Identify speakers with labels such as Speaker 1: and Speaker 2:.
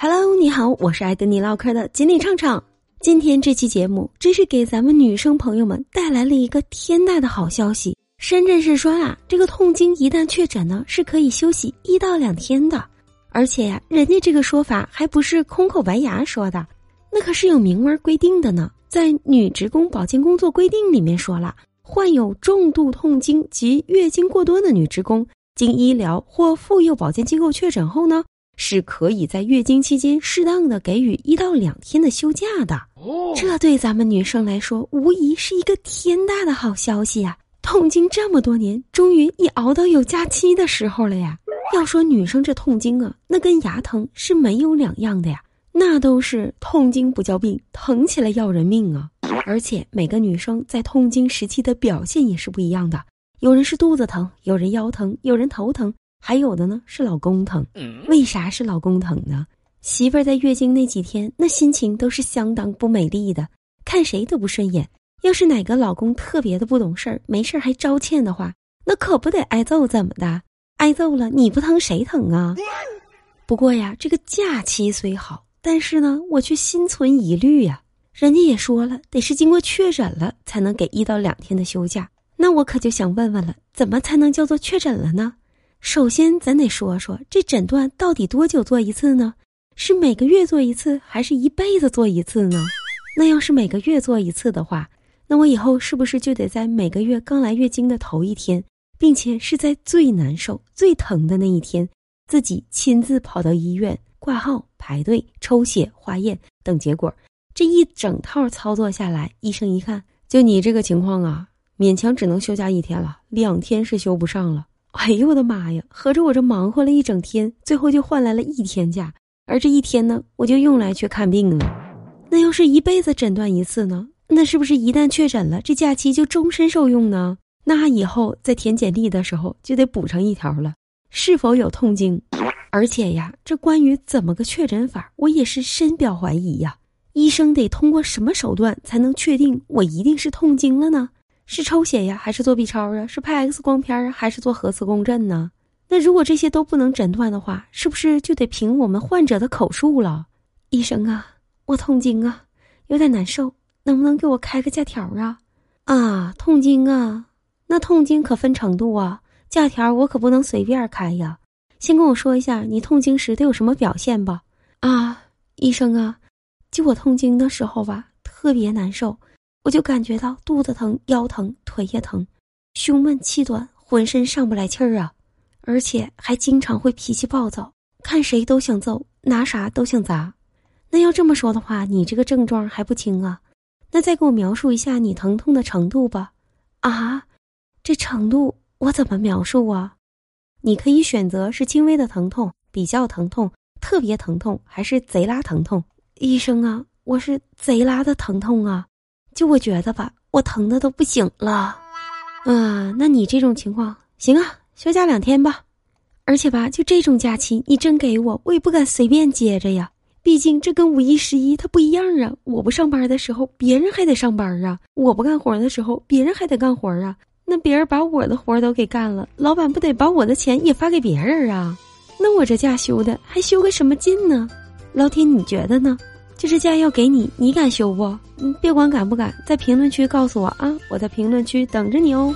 Speaker 1: Hello，你好，我是爱跟你唠嗑的锦鲤畅畅。今天这期节目真是给咱们女生朋友们带来了一个天大的好消息。深圳市说啊，这个痛经一旦确诊呢，是可以休息一到两天的。而且呀，人家这个说法还不是空口白牙说的，那可是有明文规定的呢。在《女职工保健工作规定》里面说了，患有重度痛经及月经过多的女职工，经医疗或妇幼保健机构确诊后呢，是可以在月经期间适当的给予一到两天的休假的。这对咱们女生来说，无疑是一个天大的好消息呀！痛经这么多年，终于也熬到有假期的时候了呀！要说女生这痛经啊，那跟牙疼是没有两样的呀。那都是痛经不叫病，疼起来要人命啊！而且每个女生在痛经时期的表现也是不一样的，有人是肚子疼，有人腰疼，有人头疼，还有的呢是老公疼。为啥是老公疼呢？媳妇儿在月经那几天，那心情都是相当不美丽的，看谁都不顺眼。要是哪个老公特别的不懂事儿，没事儿还招欠的话，那可不得挨揍？怎么的？挨揍了你不疼谁疼啊？不过呀，这个假期虽好。但是呢，我却心存疑虑呀。人家也说了，得是经过确诊了才能给一到两天的休假。那我可就想问问了，怎么才能叫做确诊了呢？首先，咱得说说这诊断到底多久做一次呢？是每个月做一次，还是一辈子做一次呢？那要是每个月做一次的话，那我以后是不是就得在每个月刚来月经的头一天，并且是在最难受、最疼的那一天，自己亲自跑到医院？挂号、排队、抽血、化验等结果，这一整套操作下来，医生一看，就你这个情况啊，勉强只能休假一天了，两天是休不上了。哎呦我的妈呀！合着我这忙活了一整天，最后就换来了一天假，而这一天呢，我就用来去看病了。那要是一辈子诊断一次呢？那是不是一旦确诊了，这假期就终身受用呢？那以后在填简历的时候就得补上一条了，是否有痛经？而且呀，这关于怎么个确诊法，我也是深表怀疑呀。医生得通过什么手段才能确定我一定是痛经了呢？是抽血呀，还是做 B 超啊？是拍 X 光片啊，还是做核磁共振呢？那如果这些都不能诊断的话，是不是就得凭我们患者的口述了？医生啊，我痛经啊，有点难受，能不能给我开个假条啊？啊，痛经啊，那痛经可分程度啊，假条我可不能随便开呀。先跟我说一下，你痛经时都有什么表现吧？啊，医生啊，就我痛经的时候吧，特别难受，我就感觉到肚子疼、腰疼、腿也疼，胸闷气短，浑身上不来气儿啊，而且还经常会脾气暴躁，看谁都想揍，拿啥都想砸。那要这么说的话，你这个症状还不轻啊？那再给我描述一下你疼痛的程度吧？啊，这程度我怎么描述啊？你可以选择是轻微的疼痛、比较疼痛、特别疼痛，还是贼拉疼痛。医生啊，我是贼拉的疼痛啊！就我觉得吧，我疼的都不行了。啊，那你这种情况行啊，休假两天吧。而且吧，就这种假期，你真给我，我也不敢随便接着呀。毕竟这跟五一、十一它不一样啊。我不上班的时候，别人还得上班啊；我不干活的时候，别人还得干活啊。那别人把我的活都给干了，老板不得把我的钱也发给别人啊？那我这假休的还休个什么劲呢？老铁，你觉得呢？就这假要给你，你敢修不？你，别管敢不敢，在评论区告诉我啊！我在评论区等着你哦。